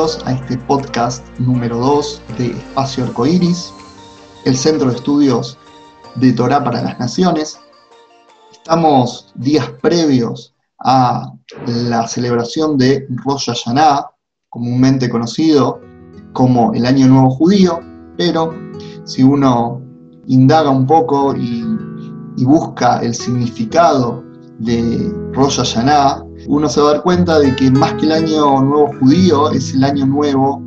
A este podcast número 2 de Espacio Arcoiris, el centro de estudios de Torah para las Naciones. Estamos días previos a la celebración de Rosh Hashanah, comúnmente conocido como el Año Nuevo Judío, pero si uno indaga un poco y, y busca el significado de Rosh Hashanah, uno se va a dar cuenta de que más que el año nuevo judío es el año nuevo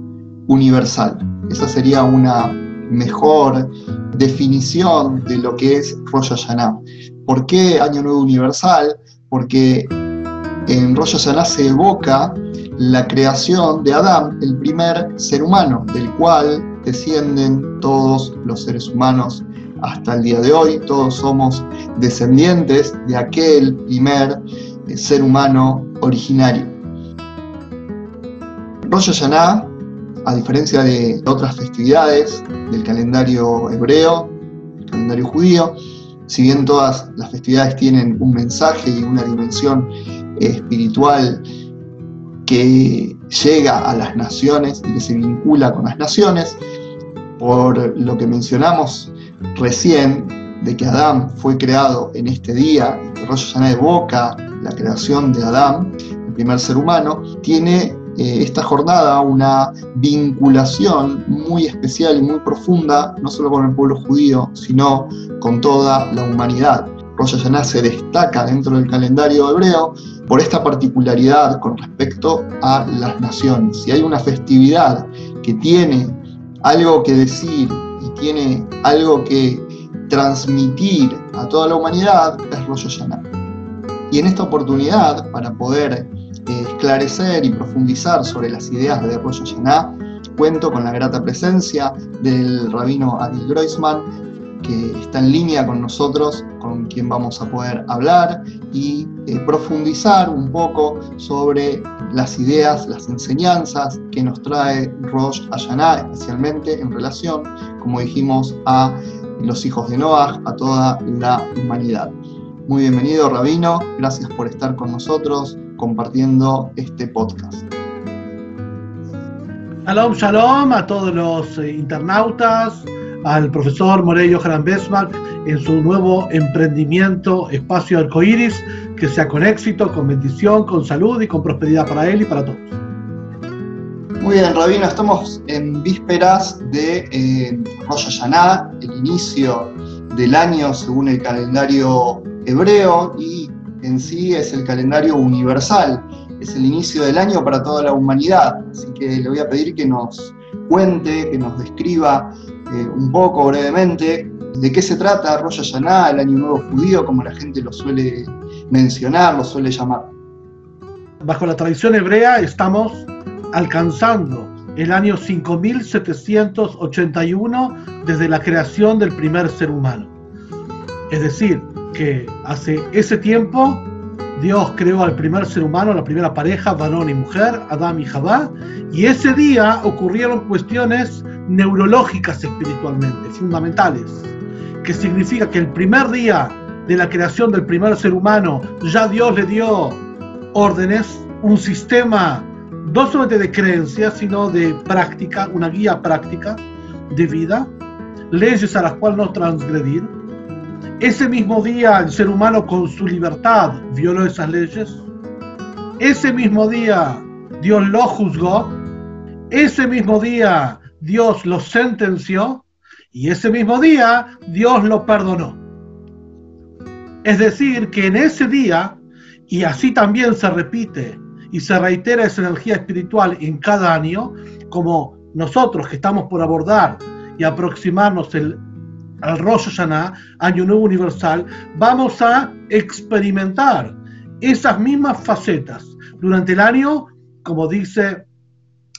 universal. Esa sería una mejor definición de lo que es Rosh Hashanah. ¿Por qué año nuevo universal? Porque en Rosh Hashanah se evoca la creación de Adán, el primer ser humano, del cual descienden todos los seres humanos hasta el día de hoy. Todos somos descendientes de aquel primer ser humano originario. Rosh Hashanah, a diferencia de otras festividades del calendario hebreo, el calendario judío, si bien todas las festividades tienen un mensaje y una dimensión espiritual que llega a las naciones y que se vincula con las naciones, por lo que mencionamos recién, de que Adán fue creado en este día, que Rosh Hashanah evoca la creación de Adán, el primer ser humano, tiene eh, esta jornada una vinculación muy especial y muy profunda, no solo con el pueblo judío, sino con toda la humanidad. Rosh Hashanah se destaca dentro del calendario hebreo por esta particularidad con respecto a las naciones. Si hay una festividad que tiene algo que decir y tiene algo que transmitir a toda la humanidad, es Rosh Hashanah. Y en esta oportunidad, para poder eh, esclarecer y profundizar sobre las ideas de Rosh Hashanah, cuento con la grata presencia del rabino Adi Groisman, que está en línea con nosotros, con quien vamos a poder hablar y eh, profundizar un poco sobre las ideas, las enseñanzas que nos trae Rosh Hashanah, especialmente en relación, como dijimos, a los hijos de Noah, a toda la humanidad. Muy bienvenido, Rabino. Gracias por estar con nosotros compartiendo este podcast. Shalom, shalom a todos los eh, internautas, al profesor Morello Johan Besmark en su nuevo emprendimiento Espacio Arcoiris, que sea con éxito, con bendición, con salud y con prosperidad para él y para todos. Muy bien, Rabino, estamos en vísperas de eh, Rosh Hashanah, el inicio del año según el calendario hebreo y en sí es el calendario universal, es el inicio del año para toda la humanidad. Así que le voy a pedir que nos cuente, que nos describa eh, un poco brevemente de qué se trata Rosh Hashanah, el Año Nuevo Judío, como la gente lo suele mencionar, lo suele llamar. Bajo la tradición hebrea estamos alcanzando el año 5781 desde la creación del primer ser humano. Es decir, que hace ese tiempo Dios creó al primer ser humano, la primera pareja, varón y mujer, Adán y Jabá, y ese día ocurrieron cuestiones neurológicas espiritualmente, fundamentales, que significa que el primer día de la creación del primer ser humano, ya Dios le dio órdenes, un sistema no solamente de creencias, sino de práctica, una guía práctica de vida, leyes a las cuales no transgredir, ese mismo día el ser humano con su libertad violó esas leyes. Ese mismo día Dios lo juzgó. Ese mismo día Dios lo sentenció. Y ese mismo día Dios lo perdonó. Es decir, que en ese día, y así también se repite y se reitera esa energía espiritual en cada año, como nosotros que estamos por abordar y aproximarnos el al Rosh Hashanah, Año Nuevo Universal, vamos a experimentar esas mismas facetas. Durante el año, como dice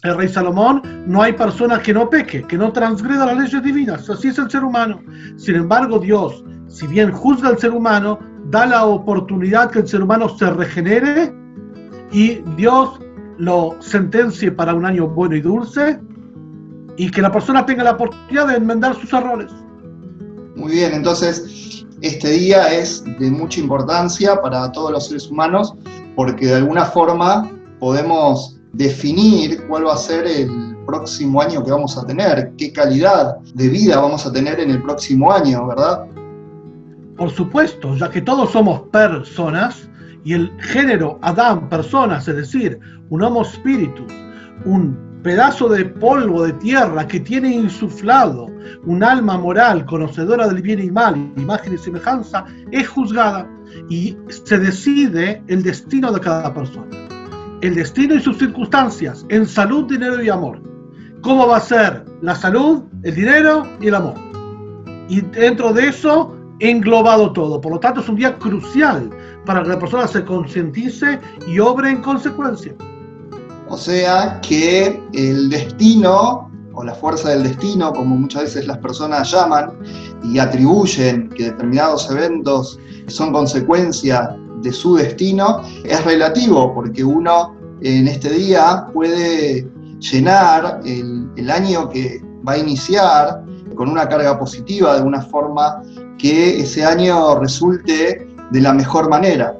el rey Salomón, no hay persona que no peque, que no transgreda las leyes divinas. Así es el ser humano. Sin embargo, Dios, si bien juzga al ser humano, da la oportunidad que el ser humano se regenere y Dios lo sentencie para un año bueno y dulce y que la persona tenga la oportunidad de enmendar sus errores. Muy bien, entonces este día es de mucha importancia para todos los seres humanos porque de alguna forma podemos definir cuál va a ser el próximo año que vamos a tener, qué calidad de vida vamos a tener en el próximo año, ¿verdad? Por supuesto, ya que todos somos personas y el género Adán, personas, es decir, un Homo spiritus, un pedazo de polvo de tierra que tiene insuflado un alma moral conocedora del bien y mal, imagen y semejanza, es juzgada y se decide el destino de cada persona. El destino y sus circunstancias en salud, dinero y amor. ¿Cómo va a ser la salud, el dinero y el amor? Y dentro de eso englobado todo. Por lo tanto, es un día crucial para que la persona se concientice y obre en consecuencia. O sea que el destino o la fuerza del destino, como muchas veces las personas llaman y atribuyen que determinados eventos son consecuencia de su destino, es relativo porque uno en este día puede llenar el, el año que va a iniciar con una carga positiva de una forma que ese año resulte de la mejor manera.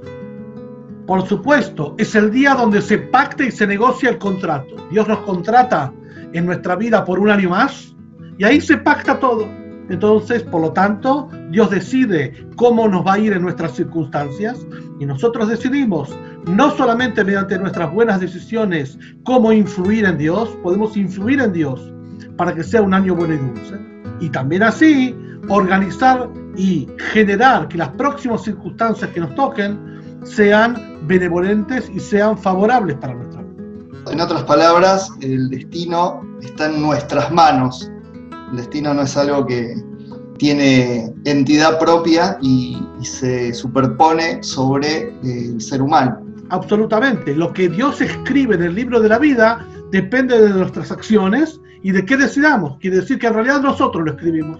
Por supuesto, es el día donde se pacta y se negocia el contrato. Dios nos contrata en nuestra vida por un año más y ahí se pacta todo. Entonces, por lo tanto, Dios decide cómo nos va a ir en nuestras circunstancias y nosotros decidimos, no solamente mediante nuestras buenas decisiones, cómo influir en Dios, podemos influir en Dios para que sea un año bueno y dulce. Y también así organizar y generar que las próximas circunstancias que nos toquen sean benevolentes y sean favorables para nuestra vida. En otras palabras, el destino está en nuestras manos. El destino no es algo que tiene entidad propia y, se superpone sobre el ser humano. Absolutamente. Lo que Dios escribe en el libro de la vida depende de nuestras acciones y de qué decidamos. Quiere decir que en realidad nosotros lo escribimos.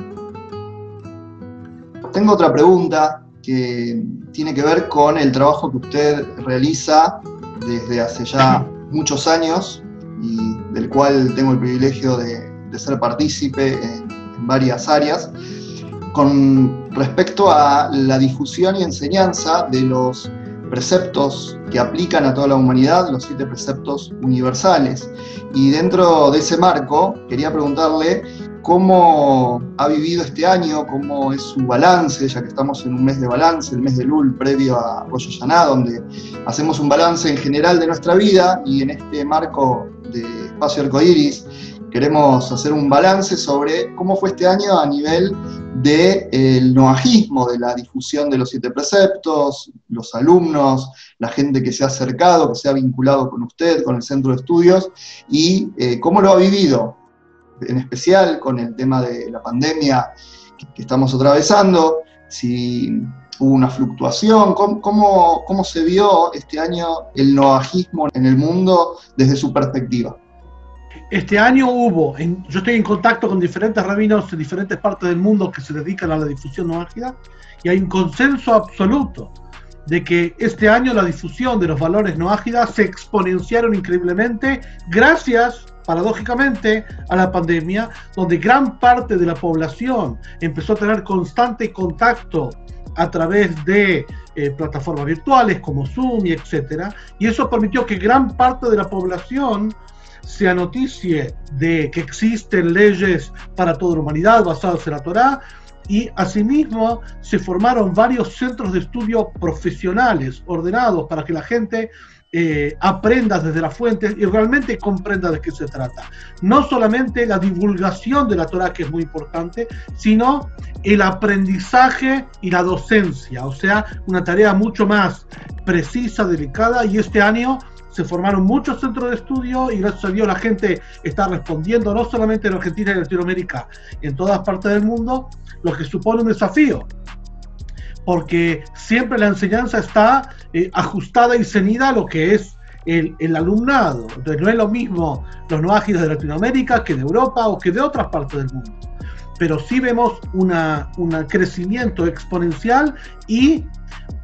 Tengo otra pregunta que tiene que ver con el trabajo que usted realiza desde hace ya muchos años y del cual tengo el privilegio de, ser partícipe en, varias áreas, con respecto a la difusión y enseñanza de los preceptos que aplican a toda la humanidad, los siete preceptos universales. Y dentro de ese marco, quería preguntarle cómo ha vivido este año, cómo es su balance, ya que estamos en un mes de balance, el mes de Lul previo a Rosh Hashanah, donde hacemos un balance en general de nuestra vida y en este marco de Espacio Arcoiris queremos hacer un balance sobre cómo fue este año a nivel del de, noajismo, de la difusión de los siete preceptos, los alumnos, la gente que se ha acercado, que se ha vinculado con usted, con el centro de estudios, y eh, cómo lo ha vivido, en especial con el tema de la pandemia que, estamos atravesando, si hubo una fluctuación, ¿cómo, cómo, se vio este año el noajismo en el mundo desde su perspectiva. Este año hubo, yo estoy en contacto con diferentes rabinos en diferentes partes del mundo que se dedican a la difusión noágida y hay un consenso absoluto de que este año la difusión de los valores noágidas se exponenciaron increíblemente gracias paradójicamente a la pandemia, donde gran parte de la población empezó a tener constante contacto a través de eh, plataformas virtuales como Zoom y etcétera, y eso permitió que gran parte de la población se anoticie de que existen leyes para toda la humanidad basadas en la Torá, y asimismo se formaron varios centros de estudio profesionales ordenados para que la gente eh, aprenda desde las fuentes y realmente comprenda de qué se trata. No solamente la divulgación de la Torah, que es muy importante, sino el aprendizaje y la docencia, o sea, una tarea mucho más precisa, delicada, y este año se formaron muchos centros de estudio y gracias a Dios la gente está respondiendo, no solamente en Argentina y Latinoamérica, en todas partes del mundo, lo que supone un desafío porque siempre la enseñanza está eh, ajustada y cenida a lo que es el, alumnado. Entonces no es lo mismo los no ágiles de Latinoamérica que de Europa o que de otras partes del mundo. Pero sí vemos un crecimiento exponencial y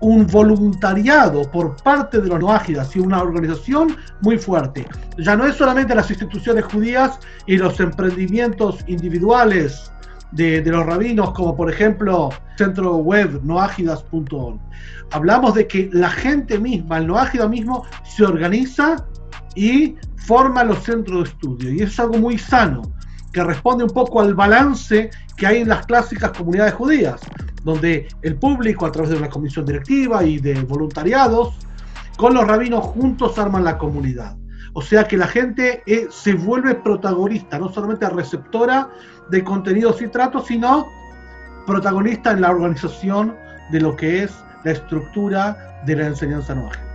un voluntariado por parte de los no ágiles y una organización muy fuerte. Ya no es solamente las instituciones judías y los emprendimientos individuales de, los rabinos, como por ejemplo centro web noágidas.org. Hablamos de que la gente misma, el noágida mismo, se organiza y forma los centros de estudio. Y es algo muy sano, que responde un poco al balance que hay en las clásicas comunidades judías, donde el público a través de una comisión directiva y de voluntariados, con los rabinos juntos arman la comunidad. O sea que la gente eh, se vuelve protagonista, no solamente receptora de contenidos y tratos, sino protagonista en la organización de lo que es la estructura de la enseñanza noágida.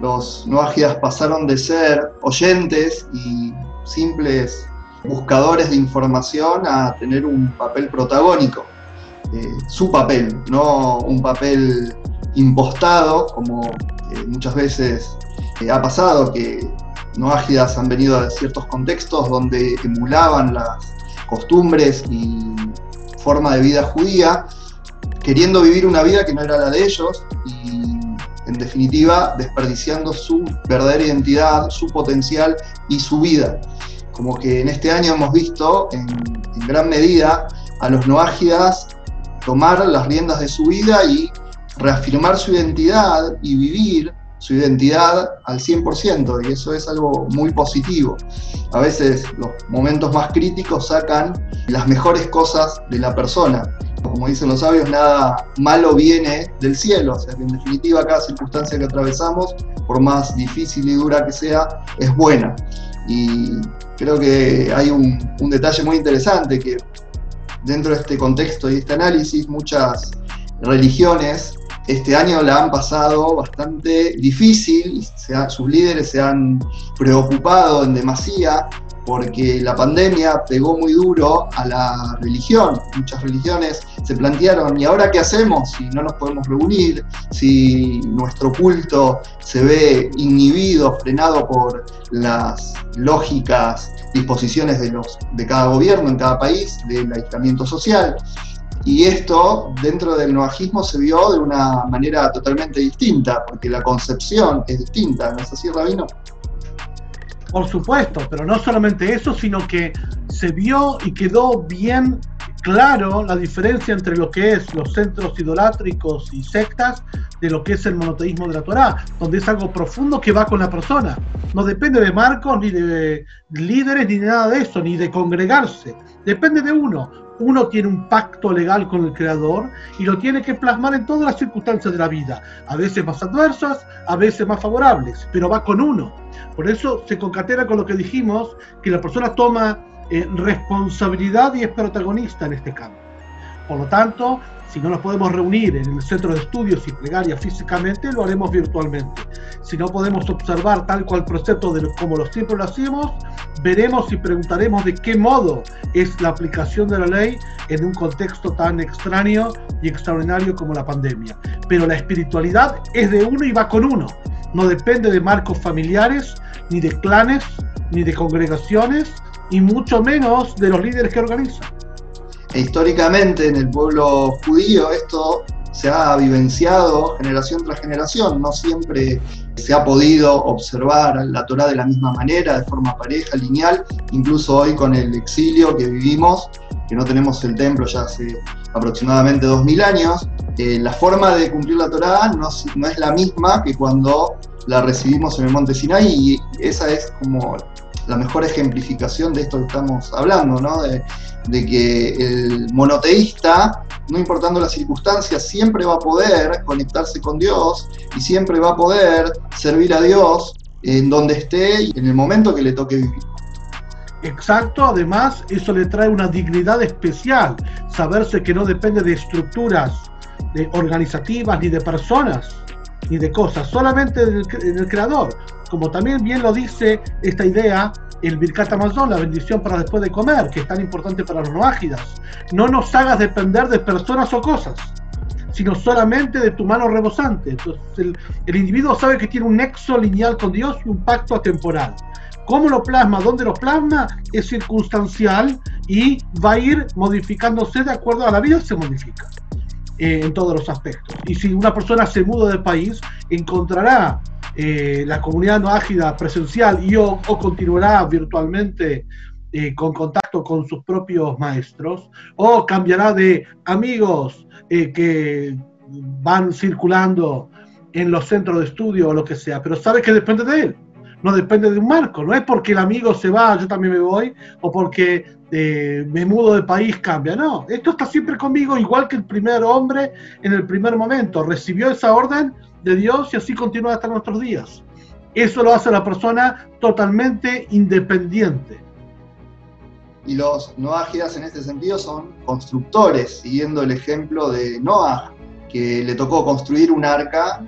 Los noágidas pasaron de ser oyentes y simples buscadores de información a tener un papel protagónico, eh, su papel, no un papel impostado como eh, muchas veces eh, ha pasado, que noágidas han venido de ciertos contextos donde emulaban las costumbres y forma de vida judía, queriendo vivir una vida que no era la de ellos y en definitiva desperdiciando su verdadera identidad, su potencial y su vida. Como que en este año hemos visto en, gran medida a los noágidas tomar las riendas de su vida y reafirmar su identidad y vivir su identidad al 100% y eso es algo muy positivo. A veces los momentos más críticos sacan las mejores cosas de la persona. Como dicen los sabios, nada malo viene del cielo, o sea que en definitiva cada circunstancia que atravesamos, por más difícil y dura que sea, es buena. Y creo que hay un, detalle muy interesante que dentro de este contexto y este análisis muchas religiones este año la han pasado bastante difícil, sus líderes se han preocupado en demasía porque la pandemia pegó muy duro a la religión. Muchas religiones se plantearon, ¿y ahora qué hacemos si no nos podemos reunir? Si nuestro culto se ve inhibido, frenado por las lógicas disposiciones de, los, de cada gobierno en cada país, del aislamiento social. Y esto dentro del noajismo se vio de una manera totalmente distinta, porque la concepción es distinta, ¿no es así, Rabino? Por supuesto, pero no solamente eso, sino que se vio y quedó bien claro la diferencia entre lo que es los centros idolátricos y sectas de lo que es el monoteísmo de la Torá, donde es algo profundo que va con la persona. No depende de marcos, ni de líderes, ni de nada de eso, ni de congregarse. Depende de uno uno tiene un pacto legal con el Creador y lo tiene que plasmar en todas las circunstancias de la vida, a veces más adversas, a veces más favorables, pero va con uno. Por eso se concatena con lo que dijimos, que la persona toma eh, responsabilidad y es protagonista en este campo. Por lo tanto, si no nos podemos reunir en el centro de estudios y plegaria físicamente, lo haremos virtualmente. Si no podemos observar tal cual proceso de como lo siempre lo hacemos, veremos y preguntaremos de qué modo es la aplicación de la ley en un contexto tan extraño y extraordinario como la pandemia. Pero la espiritualidad es de uno y va con uno. No depende de marcos familiares, ni de clanes, ni de congregaciones, y mucho menos de los líderes que organizan. E históricamente en el pueblo judío esto se ha vivenciado generación tras generación, no siempre se ha podido observar la Torah de la misma manera, de forma pareja, lineal, incluso hoy con el exilio que vivimos, que no tenemos el templo ya hace aproximadamente 2000 años, eh, la forma de cumplir la Torah no, es la misma que cuando la recibimos en el monte Sinai y esa es como la mejor ejemplificación de esto que estamos hablando, ¿no? de, que el monoteísta, no importando las circunstancias, siempre va a poder conectarse con Dios y siempre va a poder servir a Dios en donde esté y en el momento que le toque vivir. Exacto, además eso le trae una dignidad especial, saberse que no depende de estructuras de organizativas ni de personas ni de cosas, solamente del, creador como también bien lo dice esta idea, el Birkat Amazon, la bendición para después de comer, que es tan importante para los noágidas. No nos hagas depender de personas o cosas, sino solamente de tu mano rebosante. Entonces, el, el individuo sabe que tiene un nexo lineal con Dios y un pacto atemporal. ¿Cómo lo plasma? ¿Dónde lo plasma? Es circunstancial y va a ir modificándose de acuerdo a la vida, se modifica eh, en todos los aspectos. Y si una persona se muda de país, encontrará eh, la comunidad no ágida presencial y o, continuará virtualmente eh, con contacto con sus propios maestros, o cambiará de amigos que van circulando en los centros de estudio o lo que sea, pero sabe que depende de él. No depende de un marco, no es porque el amigo se va, yo también me voy, o porque eh, me mudo de país, cambia, no, esto está siempre conmigo, igual que el primer hombre en el primer momento, recibió esa orden de Dios y así continúa hasta nuestros días. Eso lo hace la persona totalmente independiente. Y los noágidas en este sentido son constructores, siguiendo el ejemplo de Noah, que le tocó construir un arca,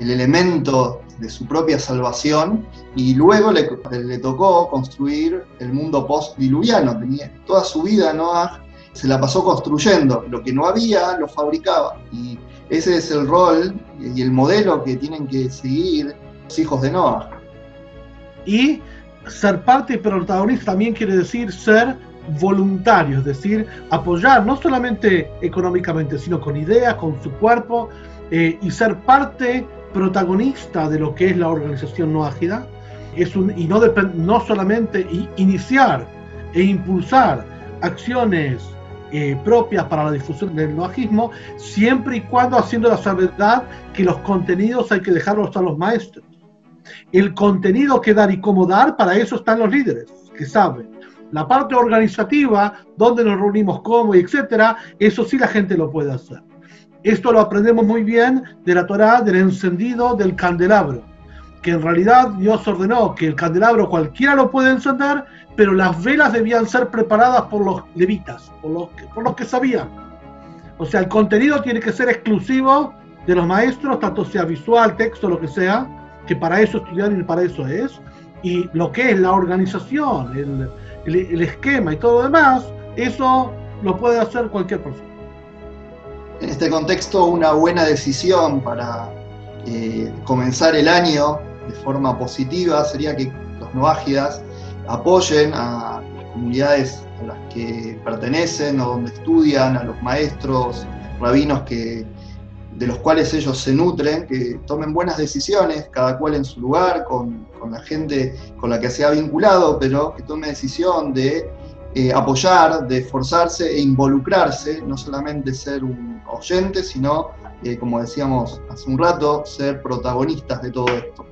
el, elemento de su propia salvación, y luego le, tocó construir el mundo post-diluviano. Toda su vida Noah se la pasó construyendo, lo que no había lo fabricaba. Y ese es el rol y el modelo que tienen que seguir los hijos de Noah. Y ser parte protagonista también quiere decir ser voluntario, es decir, apoyar no solamente económicamente, sino con ideas, con su cuerpo, eh, y ser parte protagonista de lo que es la organización no ágida, es un, y no, no solamente iniciar e impulsar acciones eh, propias para la difusión del noajismo, siempre y cuando haciendo la salvedad que los contenidos hay que dejarlos a los maestros. El contenido que dar y cómo dar, para eso están los líderes, que saben. La parte organizativa, donde nos reunimos, cómo, etcétera, eso sí la gente lo puede hacer. Esto lo aprendemos muy bien de la Torá, del encendido del candelabro, que en realidad Dios ordenó que el candelabro cualquiera lo puede encender, pero las velas debían ser preparadas por los levitas, por los, que, por que sabían. O sea, el contenido tiene que ser exclusivo de los maestros, tanto sea visual, texto, lo que sea, que para eso estudiar y para eso es. Y lo que es la organización, el, el, esquema y todo lo demás, eso lo puede hacer cualquier persona. En este contexto, una buena decisión para eh, comenzar el año de forma positiva sería que los noágidas apoyen a las comunidades a las que pertenecen o donde estudian, a los maestros, rabinos que, de los cuales ellos se nutren, que tomen buenas decisiones, cada cual en su lugar, con, la gente con la que se ha vinculado, pero que tome decisión de eh, apoyar, de esforzarse e involucrarse, no solamente ser un oyente, sino, eh, como decíamos hace un rato, ser protagonistas de todo esto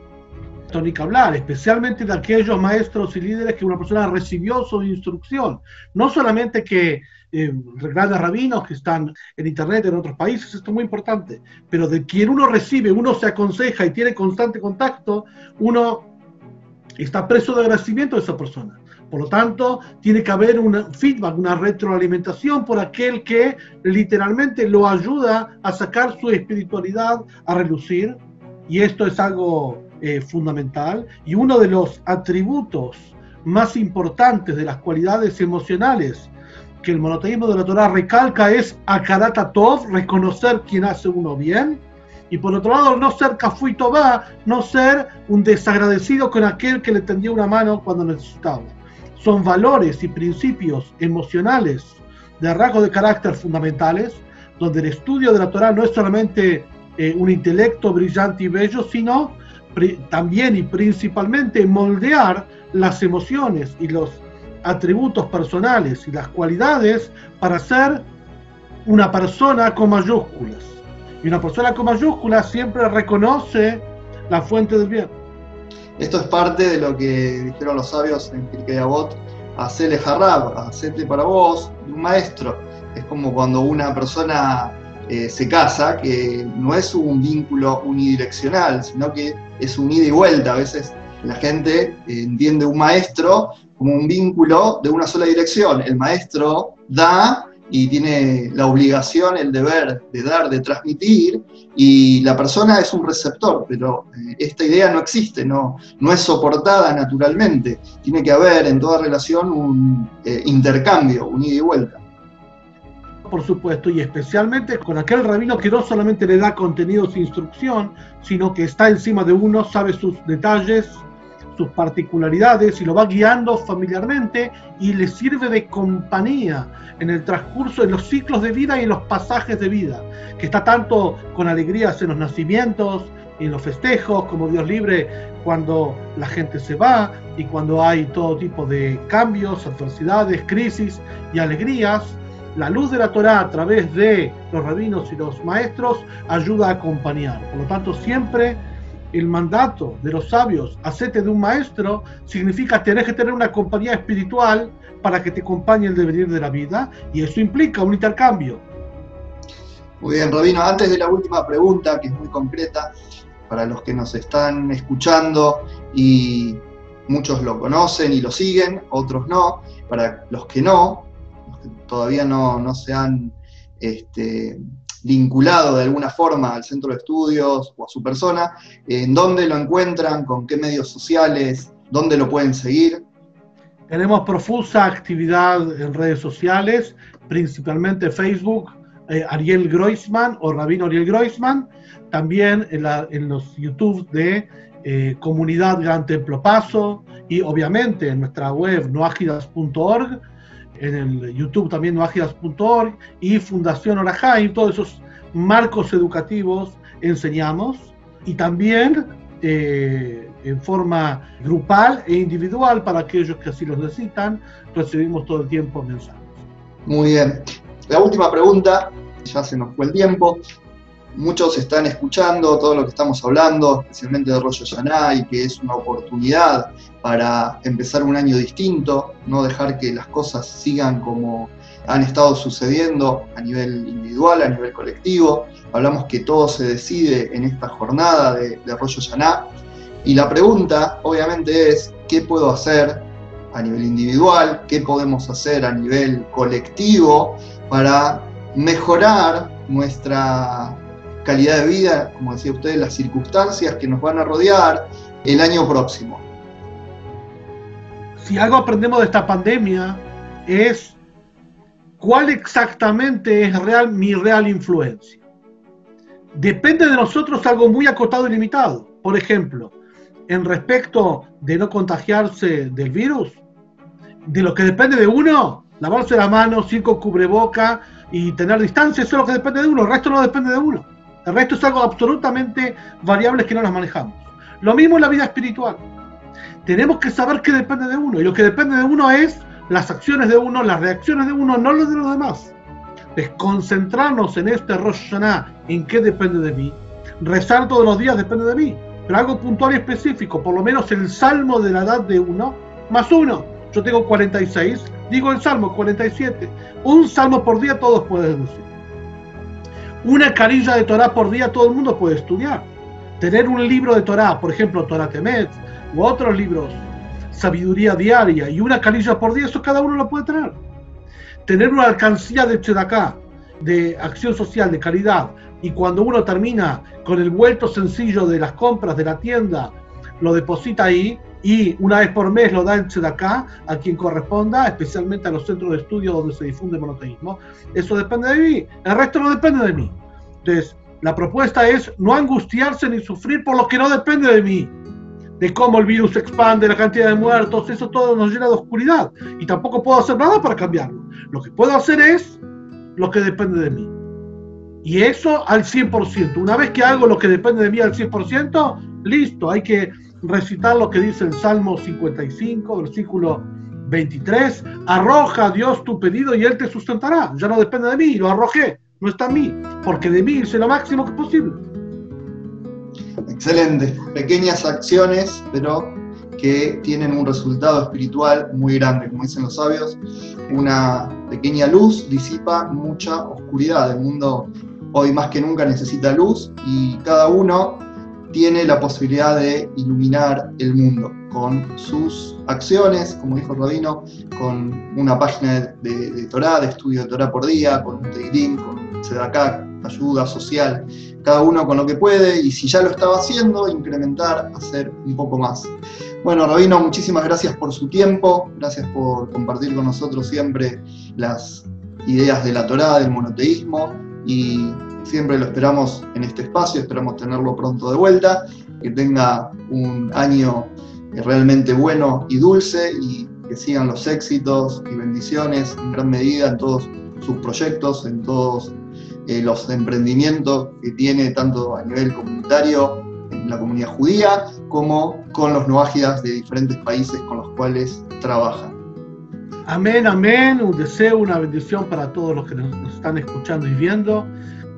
ni que hablar, especialmente de aquellos maestros y líderes que una persona recibió su instrucción. No solamente que eh, grandes rabinos que están en internet en otros países, esto es muy importante, pero de quien uno recibe, uno se aconseja y tiene constante contacto, uno está preso de agradecimiento de esa persona. Por lo tanto, tiene que haber un feedback, una retroalimentación por aquel que literalmente lo ayuda a sacar su espiritualidad a relucir. Y esto es algo eh, fundamental y uno de los atributos más importantes de las cualidades emocionales que el monoteísmo de la Torah recalca es akarata tov, reconocer quien hace uno bien, y por otro lado no ser kafui va no ser un desagradecido con aquel que le tendió una mano cuando necesitaba. Son valores y principios emocionales de rasgos de carácter fundamentales, donde el estudio de la Torah no es solamente eh, un intelecto brillante y bello, sino también y principalmente moldear las emociones y los atributos personales y las cualidades para ser una persona con mayúsculas. Y una persona con mayúsculas siempre reconoce la fuente del bien. Esto es parte de lo que dijeron los sabios en Pirkei Avot, hacele harab, hacete para vos, un maestro. Es como cuando una persona eh, se casa, que no es un vínculo unidireccional, sino que es un ida y vuelta. A veces la gente eh, entiende un maestro como un vínculo de una sola dirección. El maestro da y tiene la obligación, el deber de dar, de transmitir, y la persona es un receptor, pero eh, esta idea no existe, no, no es soportada naturalmente. Tiene que haber en toda relación un intercambio, un ida y vuelta por supuesto, y especialmente con aquel rabino que no solamente le da contenidos e instrucción, sino que está encima de uno, sabe sus detalles, sus particularidades y lo va guiando familiarmente y le sirve de compañía en el transcurso, en los ciclos de vida y en los pasajes de vida, que está tanto con alegrías en los nacimientos y en los festejos, como Dios libre cuando la gente se va y cuando hay todo tipo de cambios, adversidades, crisis y alegrías, la luz de la Torah a través de los rabinos y los maestros ayuda a acompañar. Por lo tanto, siempre el mandato de los sabios, hacete de un maestro, significa tener que tener una compañía espiritual para que te acompañe el devenir de la vida, y eso implica un intercambio. Muy bien, Robino, antes de la última pregunta, que es muy concreta, para los que nos están escuchando y muchos lo conocen y lo siguen, otros no, para los que no, los que todavía no, no se han este, vinculado de alguna forma al centro de estudios o a su persona, en dónde lo encuentran, con qué medios sociales, dónde lo pueden seguir. Tenemos profusa actividad en redes sociales, principalmente Facebook, eh, Ariel Groisman o Rabino Ariel Groisman, también en, los YouTube de eh, Comunidad Gran Templo Paso y obviamente en nuestra web noagidas.org en el YouTube también noagidas.org y Fundación Orajaim, todos esos marcos educativos enseñamos y también eh, en forma grupal e individual para aquellos que así los necesitan, recibimos todo el tiempo mensajes. Muy bien. La última pregunta, ya se nos fue el tiempo. Muchos están escuchando todo lo que estamos hablando, especialmente de Rollo Yaná, y que es una oportunidad para empezar un año distinto, no dejar que las cosas sigan como han estado sucediendo a nivel individual, a nivel colectivo. Hablamos que todo se decide en esta jornada de, de Rollo Yaná. Y la pregunta, obviamente, es: ¿qué puedo hacer a nivel individual? ¿Qué podemos hacer a nivel colectivo para mejorar nuestra calidad de vida, como decía usted, las circunstancias que nos van a rodear el año próximo. Si algo aprendemos de esta pandemia es cuál exactamente es real, mi real influencia. Depende de nosotros algo muy acotado y limitado. Por ejemplo, en respecto de no contagiarse del virus, de lo que depende de uno, lavarse la mano, cinco cubreboca y tener distancia, eso es lo que depende de uno, el resto no depende de uno. El resto es algo absolutamente variable que no las manejamos. Lo mismo en la vida espiritual. Tenemos que saber qué depende de uno. Y lo que depende de uno es las acciones de uno, las reacciones de uno, no los de los demás. Es concentrarnos en este Rosh Hashanah, en qué depende de mí. Rezar todos los días depende de mí. Pero algo puntual y específico, por lo menos el salmo de la edad de uno, más uno. Yo tengo 46, digo el salmo 47. Un salmo por día todos pueden decir. Una carilla de Torah por día todo el mundo puede estudiar. Tener un libro de Torah, por ejemplo, Torah Temet, u otros libros, sabiduría diaria, y una carilla por día, eso cada uno lo puede tener. Tener una alcancía de Chedaká, de acción social, de caridad, y cuando uno termina con el vuelto sencillo de las compras de la tienda, lo deposita ahí, y una vez por mes lo da en acá a quien corresponda, especialmente a los centros de estudio donde se difunde el monoteísmo. Eso depende de mí, el resto no depende de mí. Entonces, la propuesta es no angustiarse ni sufrir por lo que no depende de mí, de cómo el virus se expande, la cantidad de muertos, eso todo nos llena de oscuridad y tampoco puedo hacer nada para cambiarlo. Lo que puedo hacer es lo que depende de mí. Y eso al 100%. Una vez que hago lo que depende de mí al 100%, listo, hay que recitar lo que dice el Salmo 55, versículo 23, arroja a Dios tu pedido y Él te sustentará. Ya no depende de mí, lo arrojé, no está en mí, porque de mí hice lo máximo que posible. Excelente, pequeñas acciones, pero que tienen un resultado espiritual muy grande, como dicen los sabios. Una pequeña luz disipa mucha oscuridad. El mundo hoy más que nunca necesita luz y cada uno tiene la posibilidad de iluminar el mundo con sus acciones, como dijo Rabino, con una página de, de, Torah, de estudio de Torah por día, con un con Sedaká, ayuda social, cada uno con lo que puede, y si ya lo estaba haciendo, incrementar, hacer un poco más. Bueno, Rabino, muchísimas gracias por su tiempo, gracias por compartir con nosotros siempre las ideas de la Torah, del monoteísmo, y Siempre lo esperamos en este espacio, esperamos tenerlo pronto de vuelta, que tenga un año realmente bueno y dulce y que sigan los éxitos y bendiciones en gran medida en todos sus proyectos, en todos eh, los emprendimientos que tiene tanto a nivel comunitario en la comunidad judía como con los noágidas de diferentes países con los cuales trabaja. Amén, amén. Un deseo, una bendición para todos los que nos están escuchando y viendo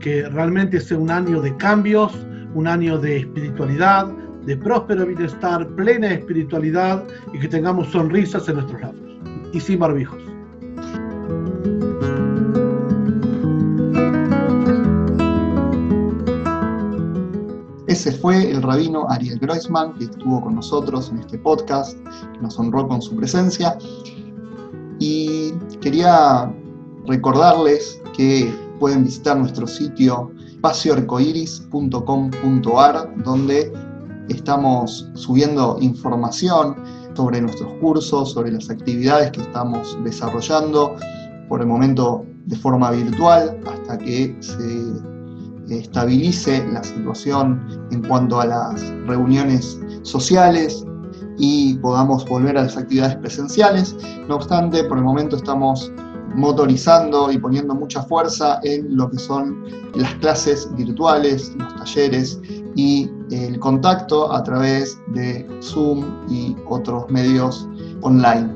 que realmente sea un año de cambios, un año de espiritualidad, de próspero bienestar, plena espiritualidad y que tengamos sonrisas en nuestros labios y sin barbijos. Ese fue el rabino Ariel Groisman que estuvo con nosotros en este podcast, nos honró con su presencia. Quería recordarles que pueden visitar nuestro sitio espacioarcoiris.com.ar, donde estamos subiendo información sobre nuestros cursos, sobre las actividades que estamos desarrollando, por el momento de forma virtual, hasta que se estabilice la situación en cuanto a las reuniones sociales y podamos volver a las actividades presenciales. No obstante, por el momento estamos motorizando y poniendo mucha fuerza en lo que son las clases virtuales, los talleres y el contacto a través de Zoom y otros medios online.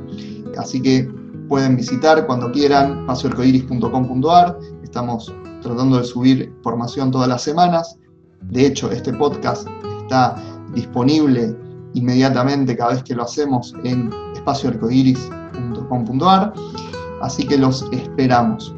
Así que pueden visitar cuando quieran espacioarcoiris.com.ar. Estamos tratando de subir información todas las semanas. De hecho, este podcast está disponible inmediatamente cada vez que lo hacemos en espacioarcoiris.com.ar. Así que los esperamos.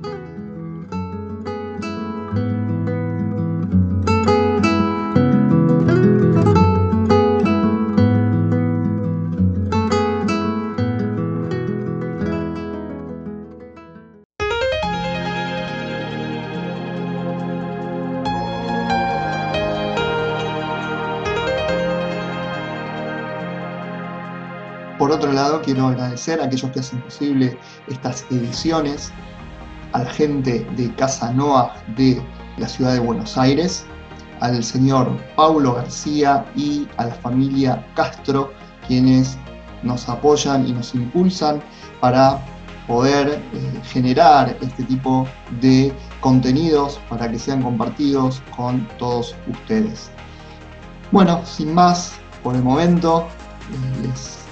Por otro lado, quiero agradecer a aquellos que hacen posible estas ediciones, a la gente de Casa Noah de la ciudad de Buenos Aires, al señor Paulo García y a la familia Castro, quienes nos apoyan y nos impulsan para poder eh, generar este tipo de contenidos para que sean compartidos con todos ustedes. Bueno, sin más, por el momento, eh, les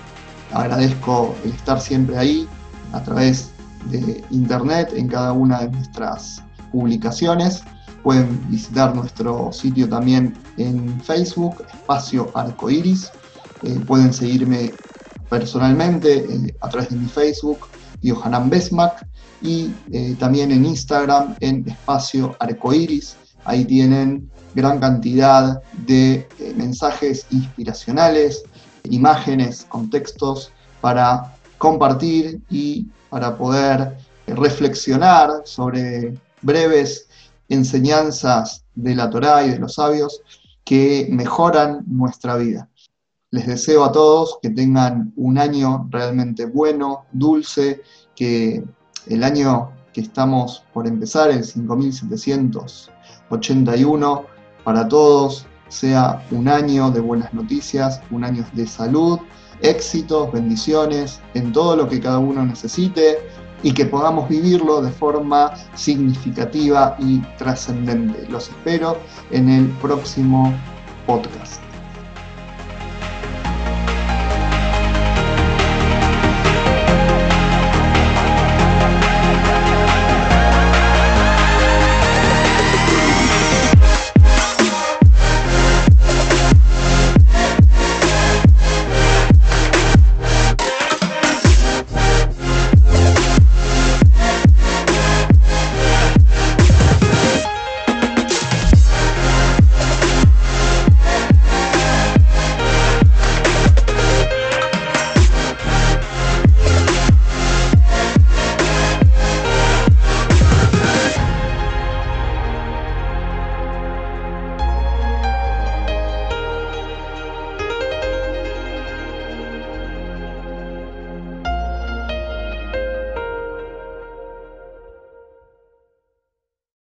Agradezco el estar siempre ahí a través de internet en cada una de nuestras publicaciones. Pueden visitar nuestro sitio también en Facebook, Espacio Arcoiris. Eh, pueden seguirme personalmente eh, a través de mi Facebook, Johanan Besmak, y eh, también en Instagram en Espacio Arcoiris. Ahí tienen gran cantidad de mensajes inspiracionales, imágenes, contextos para compartir y para poder reflexionar sobre breves enseñanzas de la Torá y de los sabios que mejoran nuestra vida. Les deseo a todos que tengan un año realmente bueno, dulce, que el año que estamos por empezar, el 5781, para todos sea un año de buenas noticias, un año de salud, éxitos, bendiciones en todo lo que cada uno necesite y que podamos vivirlo de forma significativa y trascendente. Los espero en el próximo podcast.